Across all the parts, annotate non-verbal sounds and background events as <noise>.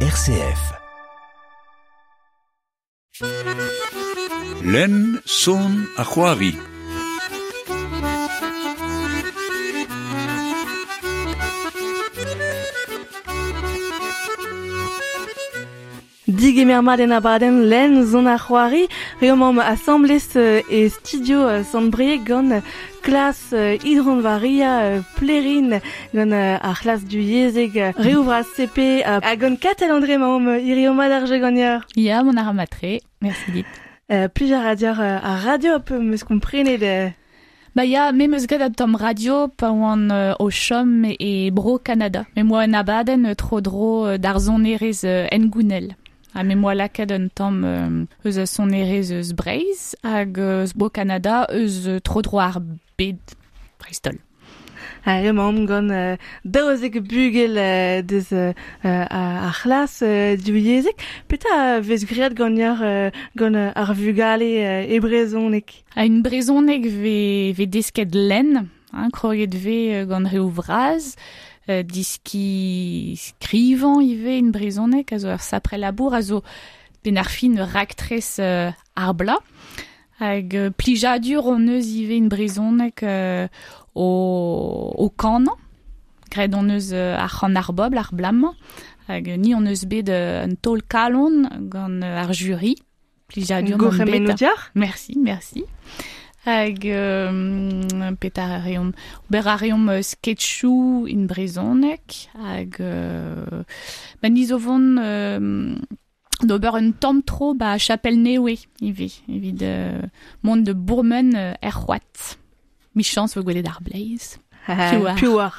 RCF. Len son a c'hoari. Dig emer mat en abadenn len zon ar c'hoari, reomam assemblez euh, e studio euh, sant bre gant klas hidron varia euh, plerin gant ar klas du yezeg reouvra CP a gant katel andre maom euh, iri o mad ar je ganyar. Ya, mon ar matre, merci dit. Euh, plusieurs à dire euh, a radio peu meus komprenet de... Ba ya, me meus gret tom radio pa oan euh, o chom e bro Canada. Me moa en abaden euh, tro dro euh, d'ar zonerez euh, en gounel. Ha me moa lakaet un tamm euh, eus a son erez eus Breiz hag eus bo Canada eus euh, tro dro ar bed Bristol. Ha eo ma am gant euh, daozek bugel euh, deus euh, ar c'hlas euh, du diwyezek. Peta vez griad gant ar, euh, gant ar vugale euh, e brezonek? Ha un brezonek ve, ve desket len, hein, kroget ve gant reo vraz. Euh, diski skrivan ive un brezonek, a zo ar sapre labour, a zo euh, ar bla, hag euh, plijadur on eus ive un brezonek euh, o, o kanan, gred on eus euh, ar c'han ar bobl, ar blam, hag euh, ni on eus bet euh, un tol kalon gant euh, ar jury, plijadur Go on bet. remenoutiar Merci, merci. hag euh, petar a reom ober a reom uh, sketchou in brezonek hag euh, ben nizo von euh, d'ober un tamm tro ba chapel newe ivi, ivi de mont de bourmen euh, er c'hoat mi chans vo gwelet ar bleiz <laughs> piouar. Piouar.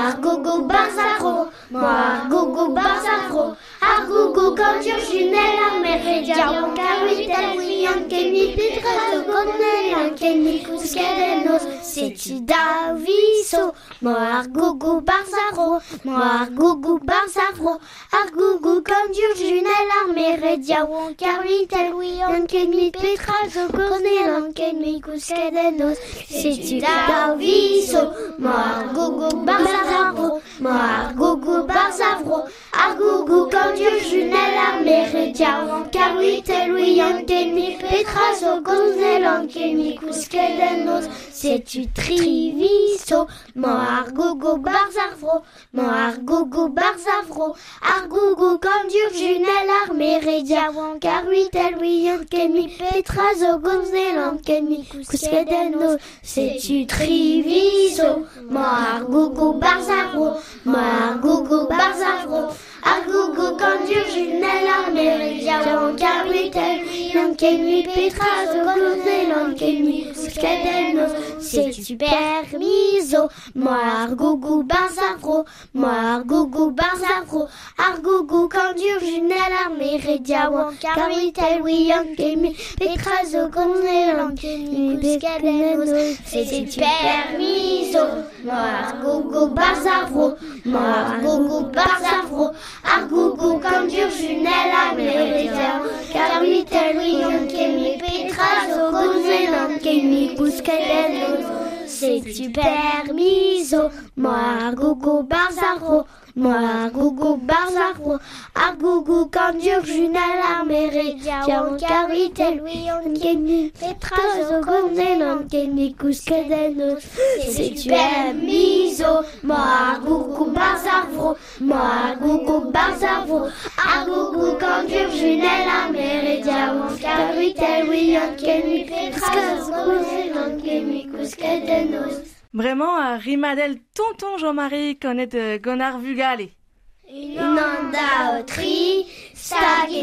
ma ar gogo barz ar vro, ma ar gogo barz ar vro, ar gogo kandur junel ar meredia, wan karuit el wian ken mit petra zo goznel an ken mit kouskadel noz. Setu da viso, mo ar gogo barzaro, mo ar gogo barzaro, ar gogo kandur junel ar meredia, wan karvit el wian ken mit petra zo goznel an ken mit kouskadenos. Setu da viso, mo ar gogo barzaro, mo ar gogo barzaro, ar gogo kandur junel ar meredia, wan karvit el wian ken mit petra zo goznel an ken mit kouskadenos. Setu triviso, mo ar gogo barzavro, mo ar gogo barzavro, ar gogo kandur junel ar meredia, wan karuit el wian ken mi petra zo gonzel an ken mi kouskedeno. Setu triviso, mo ar gogo barzavro, mo ar gogo barzavro, ar gogo kandur junel ar meredia, wan karuit el wian ken mi petra C'est permiso, moi ar gogo barzavro, moi ar gogo barzavro, ar gogo kandur junel ar meredia wan karitel wian kemi petra zo gonzel an kemi peskadenos. C'est permiso, moi ar gogo barzavro, moi ar gogo barzavro, ar gogo kandur junel ar meredia wan karitel wian kemi petra zo gonzel C'est tu permiso, moi gogo barzaro, moi ar gogo barzaro, ar gogo kandur junal ar meredia, wan karitel wian kemi petra zo gonzel an kemi kouskedenos. C'est tu permiso, moi ar gogo barzaro, moi ar gogo barzaro, ar gogo kandur junal ar meredia, wan karitel wian kemi petra zo gonzel an kemi kouskedenos. Vraiment a rimadel tonton Jean-Marie konet euh, gant ar vugale. Nanda Otri,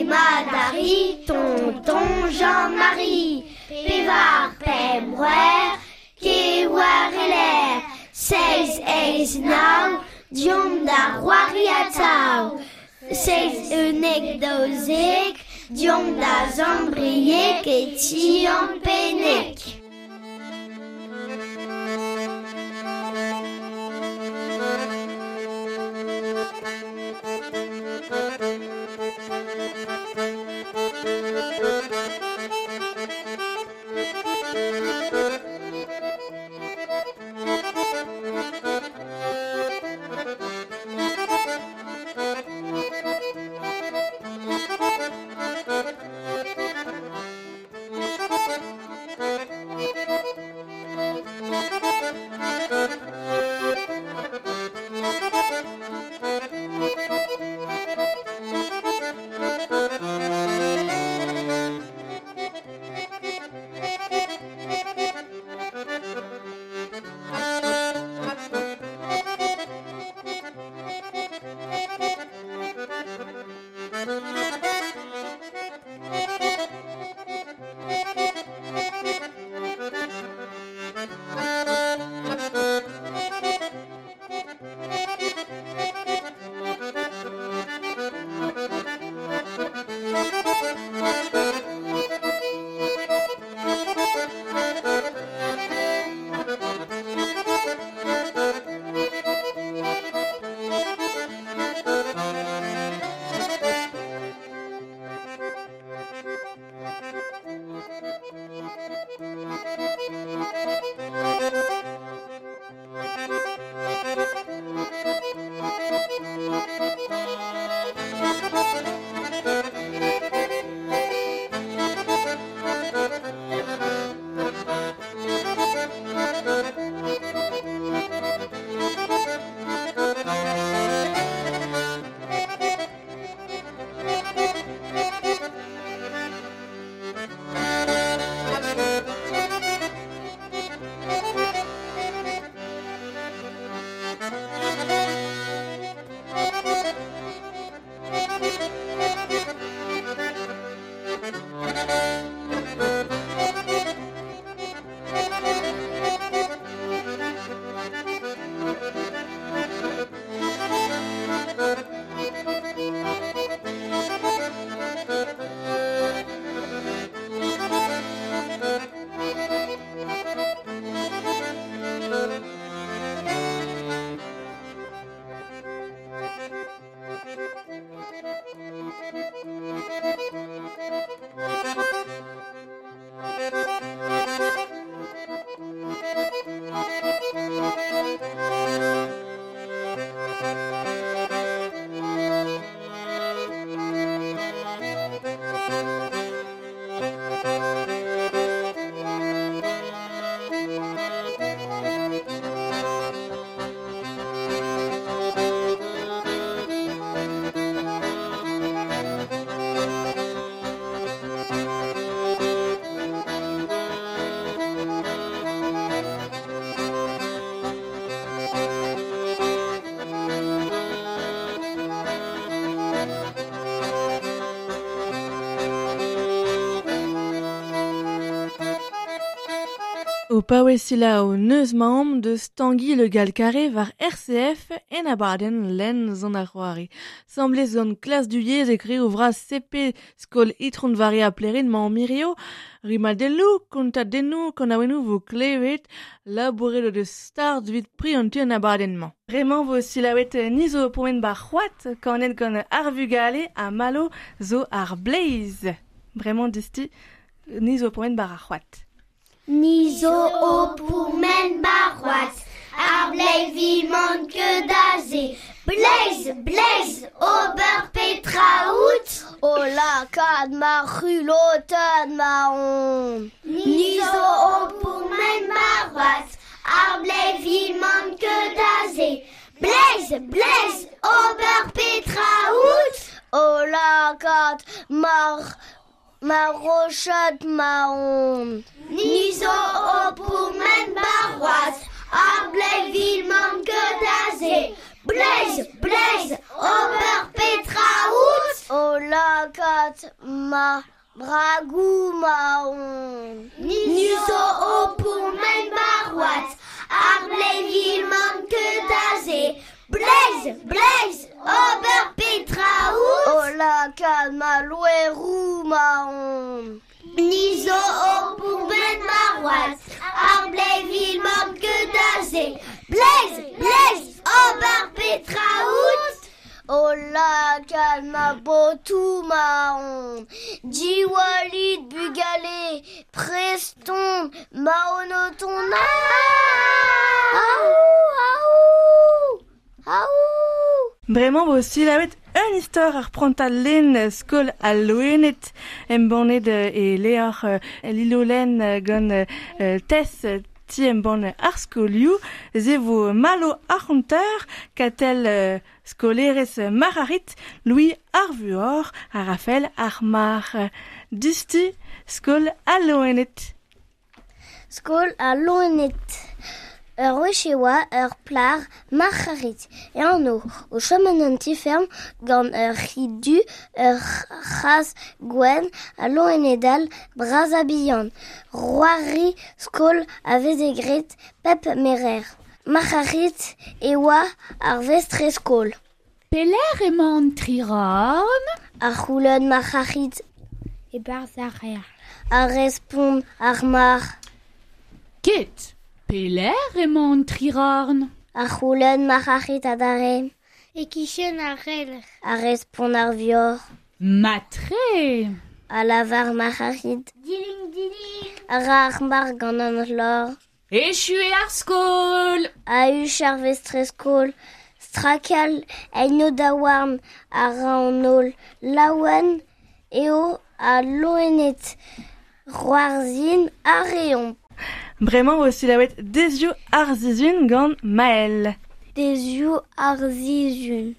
Madari, Tonton Jean-Marie, Pévar Pembrer, Kewar Heller, Seis Eis Now, Diom da Roari Seiz eunek dauzek, diom da zambriek et tian penek. O pawesila o neus maom de stangi le galkare var RCF en abaden len zon ar c'hoari. Samble zon du yez ekri o CP skol itron varia plerin ma mirio, rima delou konta denou kon awenou vo klevet de start vit pri an tu an abaden man. Vraiment vo silawet nizo poen bar c'hoat kanet gant arvu gale a malo zo ar blaze. Vraiment disti nizo poen bar ar. Nizo o pour men barouat, ar blei vimant que daze. Blaze, blaze, ober petra out. O la kad ma rulotan ma on. Nizo o pour men barouat, ar blei vimant que daze. Blaze, blaze, ober petra out. O la kad ma ma rochette marron. Nizo o pour men barouat, ar blei vimant que daze. Blaze, blaze, ober petra out. O la kat ma bragou marron. Nizo o pour men barouat, ar blei vimant que daze. Blaze, blaze, Ober Petraus. Ola Kamaloué Roumaon. Nizo au Pouben Marois. Arbléville Morgue d'Azé. Blaise, Blaise, Ober Petraout. Ola Kalma Botou Maon. Diwalid Bugalé. Preston Maonotona. Ah! Aou, aou, aou. Bremañ bo silavet un istor ar prontal len skol a loenet em bonnet e leor euh, lilo len euh, gant euh, tess euh, ti em bon ar malo ar katel euh, skolerez mararit Louis ar vuor a rafel ar mar dusti skol a loenet. Skol. Ur wech oa ur plar. E o an tiferm gant ur chas gwen a lo en edal braz a bihan. Roari skol a pep merer. Marcharit e oa ar vestre skol. Peler emañ triran Ar c'houlon marcharit E barz ar rer. a respond ar mar. Ket, peler emañ triran Ar c'houlon marcharit a dare. E kichen ar rel. A respond ar vior. Matre A lavar marcharit. Diling, diling. A ra ar mar gant an lor. E ar skol a uch ar vestre skol, strakal en da warm a ra an ol, laouen eo a loenet roarzin a. Bremañ bo silavet dezio ar zizun gant Maël. Des you ar zizun.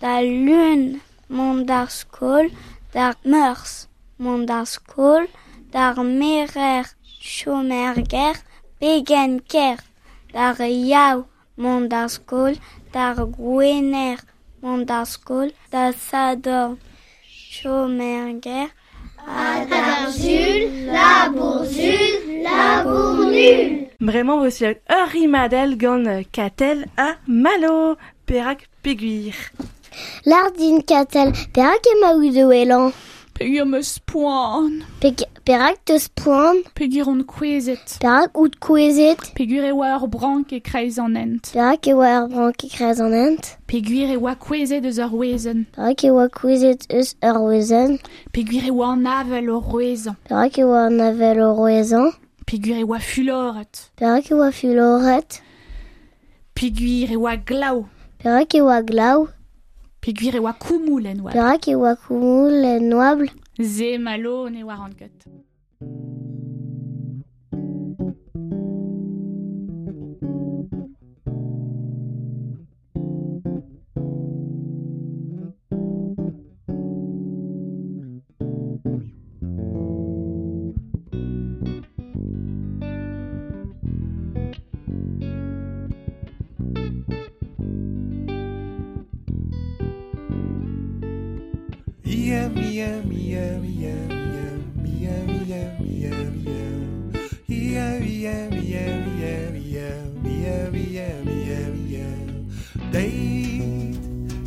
Da lun mont skol, d'ar meurs mont d'ar skol, d'ar merer chomerger, pegen ker, d'ar yaou mont skol, d'ar gwener d'ar sador chomerger, Adar zul, labour zul, labour nul. Bremañ bo silavet ur rimadel gant katel a malo perak peguir. Lardin katel, perak ema ou de welan, Pegur meus poan Peg- perak teus poan, Pegur on kwezet perak out kouezet, Pegur e oa ur brank e kreiz an ent. Perak e oa ar brank e krez an ent, Pegur e oa kwezet eus ur wezen perak e oa kouezet eus ur wezen, Pegur e oa an avel ur roezan perak e oa an avel o roezan, Pegur e oa fuloret perak e oa fuloret, Pegur e oa glav perak e oa glav, Pegur e oa koumoul en oa perak e oa koumoul en noabl, Ze malo ne an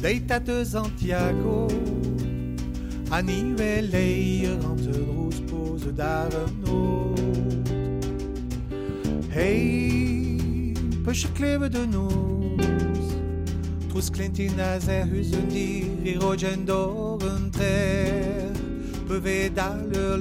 deitato Santiago A niveleier an se Rospose dar an not Hei Pech klewe de nous, Trous klentin a se husen dir Virogen dor an tre Peve le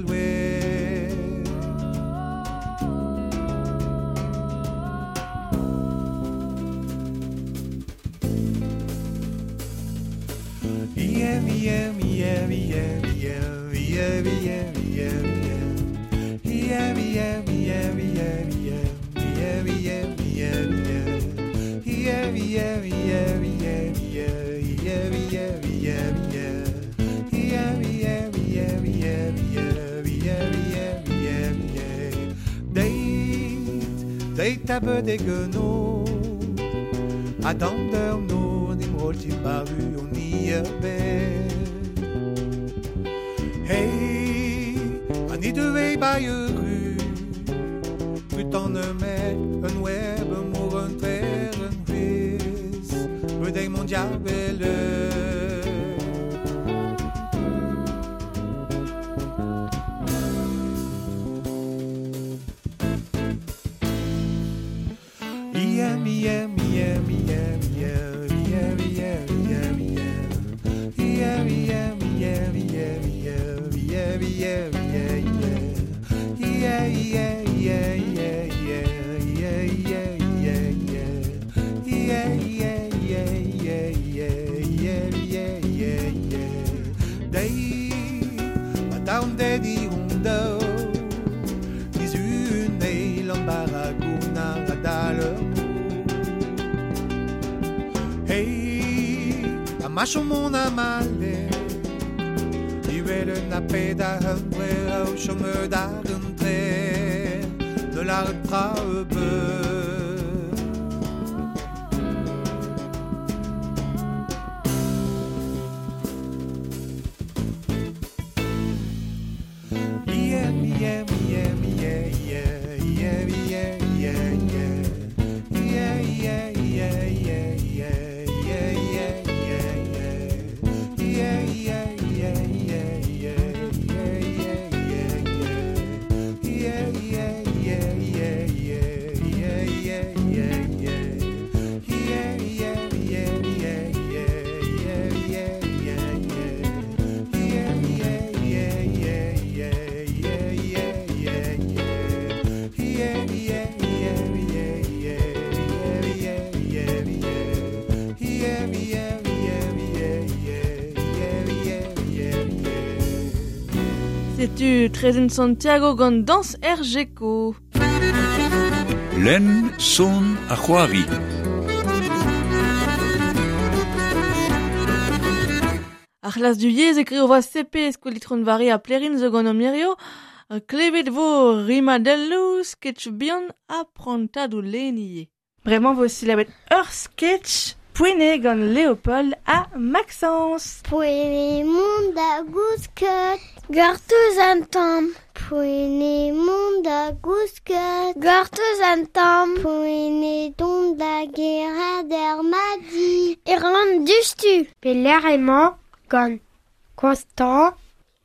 l'étape des guenaux. Attendons-nous, n'importe paru, on y Hey, on y devait bailleru. Putain de mer, un web, mourant terre, un vis. Bedei mondial, chemin d'Argentré, de l'Artrape. Euh, C'est du Tren Santiago con Danse Ergeco. Len son ajuavi. Achlas du yez écrit au voix CP, scolitron vari à plerin zegonomierio, clevet vo rimadellus, sketch bien apprentado lenie. Vraiment, vos syllabes, ur sketch, Pouene gant Léopold à Maxence. Pouene mont da gousket. Gartozantam. Poine monda guskat. Gartozantam. Poine donda guerra dermadi. Irlande dustu. Peller aimant, Gon. Constant.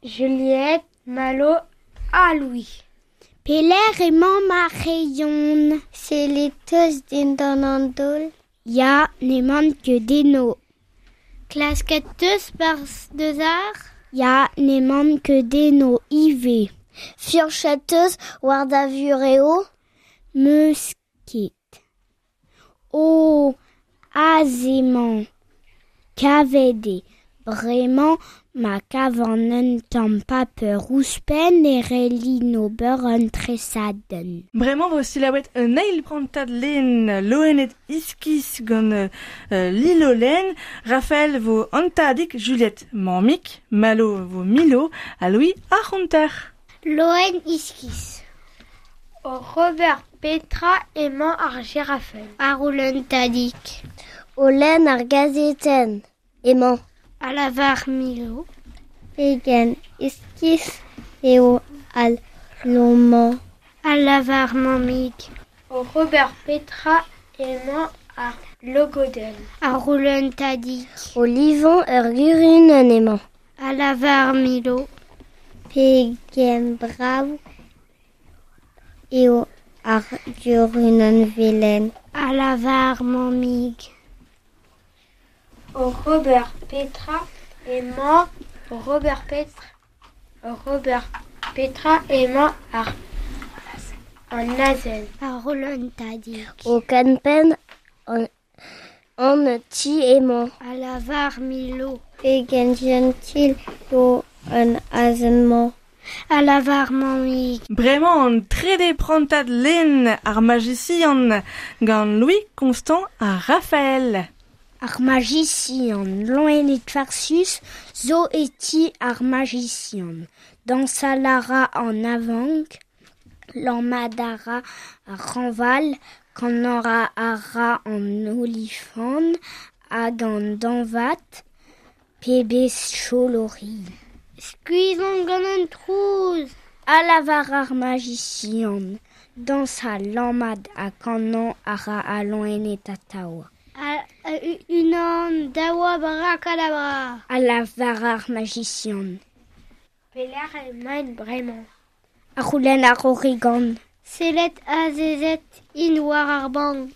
Juliette, Malo, Aloui. Peller aimant ma rayon. C'est les tous d'Indonandol. Ya, manque que des no. Classe 4 par deux arts ja nemanke deno ive. Fiorchatteuse war da vureo meuskit. O aziman cavede Vraiment, ma cavanen tam pas peur ouspen et reli no beur un tresaden. Bremañ vo silabet un eil prantad len loenet iskis gant euh, euh, Lilo len, Raphaël vo antadik Juliette Mamik, Malo vo Milo, a c'honter. Loen iskis. O Robert Petra aimant ar girafel. Aroulen tadik. Olen ar gazeten, emañ. Alavar Milo. Pegen iskis eo al loman. Alavar mamik. O Robert Petra aimant ar logoden. Aroulen tadik. Olivon ur gurunen emañ. Alavar Milo. Pegen brav eo ar gurunen velen. Alavar mamig. Robert Petra est mort. Robert Petra, Robert Petra est mort à, en Azen. À Roland Au Canpen, en, en Tiémon. À la Varmilo. Et Gentil, au en Azenmont. À la varmamik. Bremañ an trede prantad len ar magician gant Louis Constant à Raphaël. Ar magician, loenet farsus, zo eti ar magician. Dans salara en avant, l'emmadara ar ranval, kan ora ara en olifant, hag an danvat, pebes cholori. Skuizon gant an trouz, alavar ar magician, dans sa lammad a kanan ara a loenet a taoa. Unan dawa barakadabra. Allah varar magicien. Pelar main vraiment. Akoulen arorigan. Selet azezet in bank.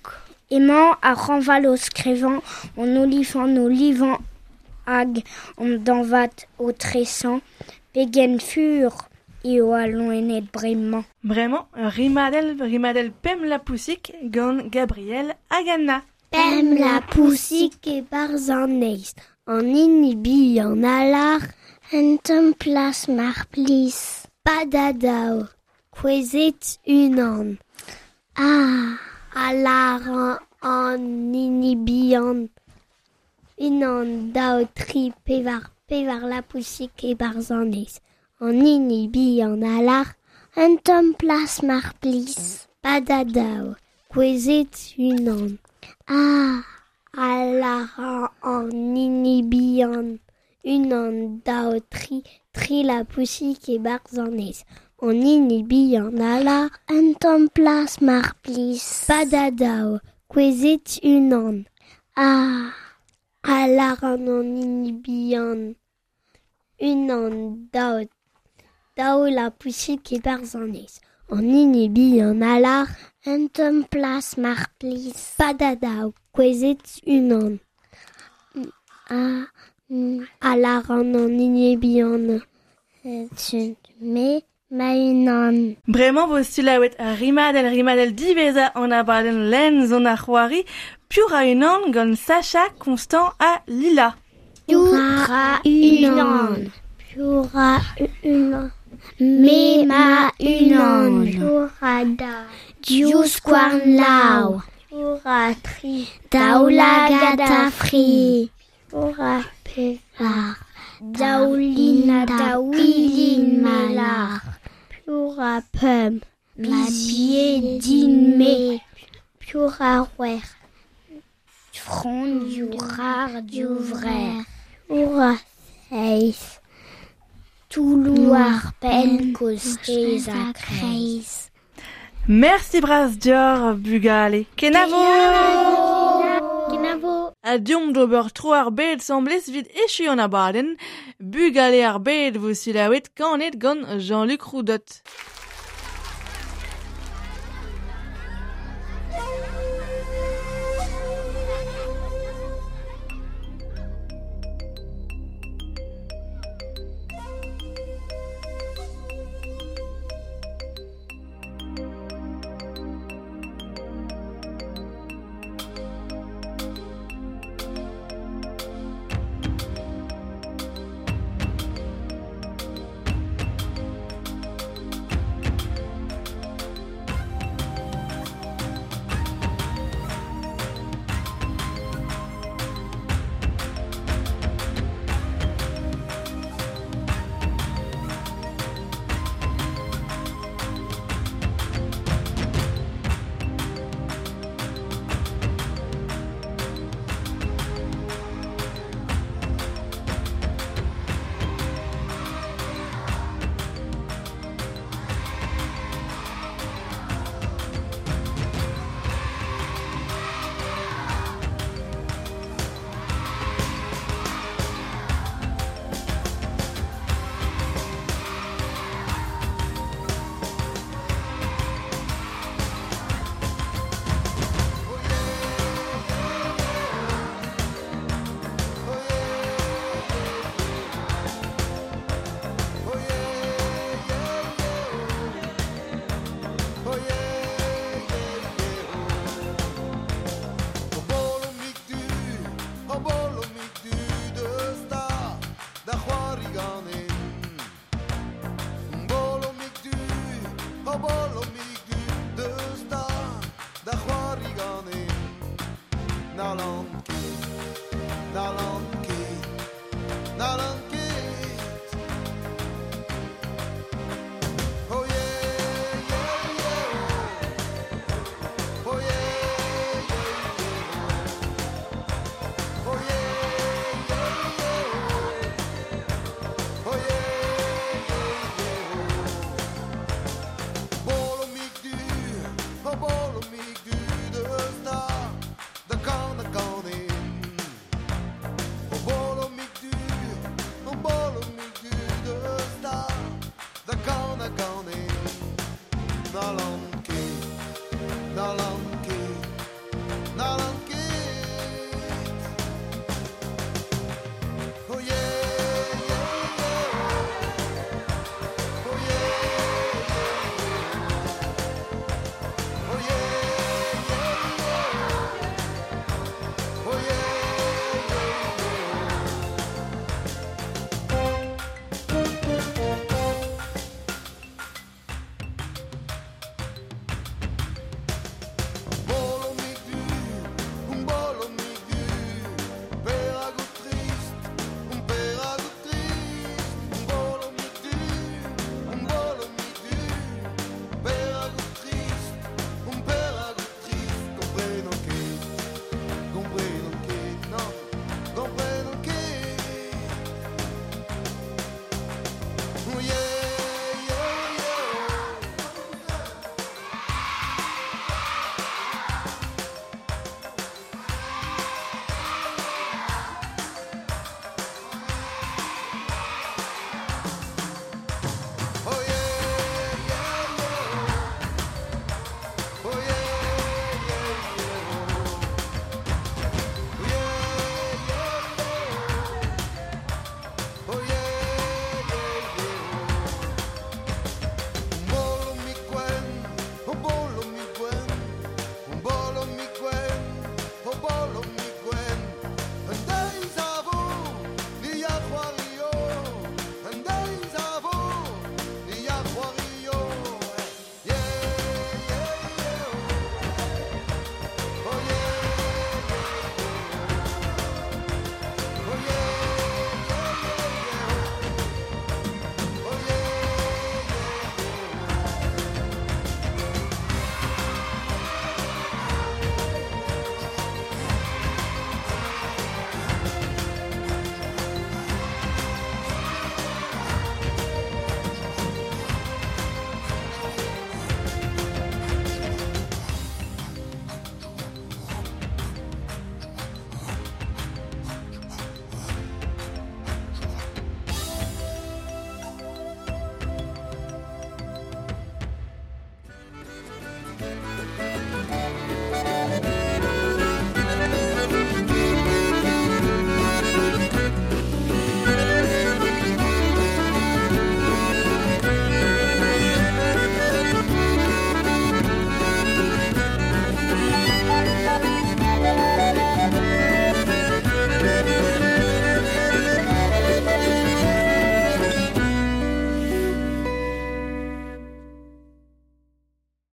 Aimant à renvalos crévant, en olifant nos livant hag, en danvat au tressant, pegen fur. Io allons enet bremañ. Bremañ, rimadel, rimadel pem la pousik gant Gabriel Agana. Pem la poussik e barz an. An inibi an alar tom plas mar plis. Padadao. Kwezet unan. Ah. Alaran an inibian. Unan dao tri pevar pevar la pousik e barzanez. An inibian alar. Un tom plas mar plis. Padadao. Kwezet unan. Ah. Alaran an inibian. Unan dao tri tri la pousik e barzanez. An inibian alar. Un tom plas mar plis. Padadao. Kwezet unan. Ah. Alaran an inibian. Unan dao dao la pousik e barzanez. An inibian alar. Un tom plas mar plis. Padadao. Kwezet unan. Ah. mm, Alaran an inibian. euh, Tu me ma unan. Bremañ vo sulawet a rimadel rimadel diveza an abadenn len zon ar c'hoari, piur a unan gant Sacha, Constant a Lila. Pura unan. Pura unan. Me ma unan. Pura da. Dius kwarn lao. Pura tri. Daoula gata fri. Pura pevar. Daoulina daoulin malar. Pura pum. Ma pied din me. Pura wer. Front du rare du vrai. Pura seis. Toulouar pen kostez a kreis. Merci bras dior bugale. Kenavo! Kenavo. A diom d'ober tro ar bed semblez vid echu an abadenn, bugale ar bed vo sulawet kanet gant Jean-Luc Roudot.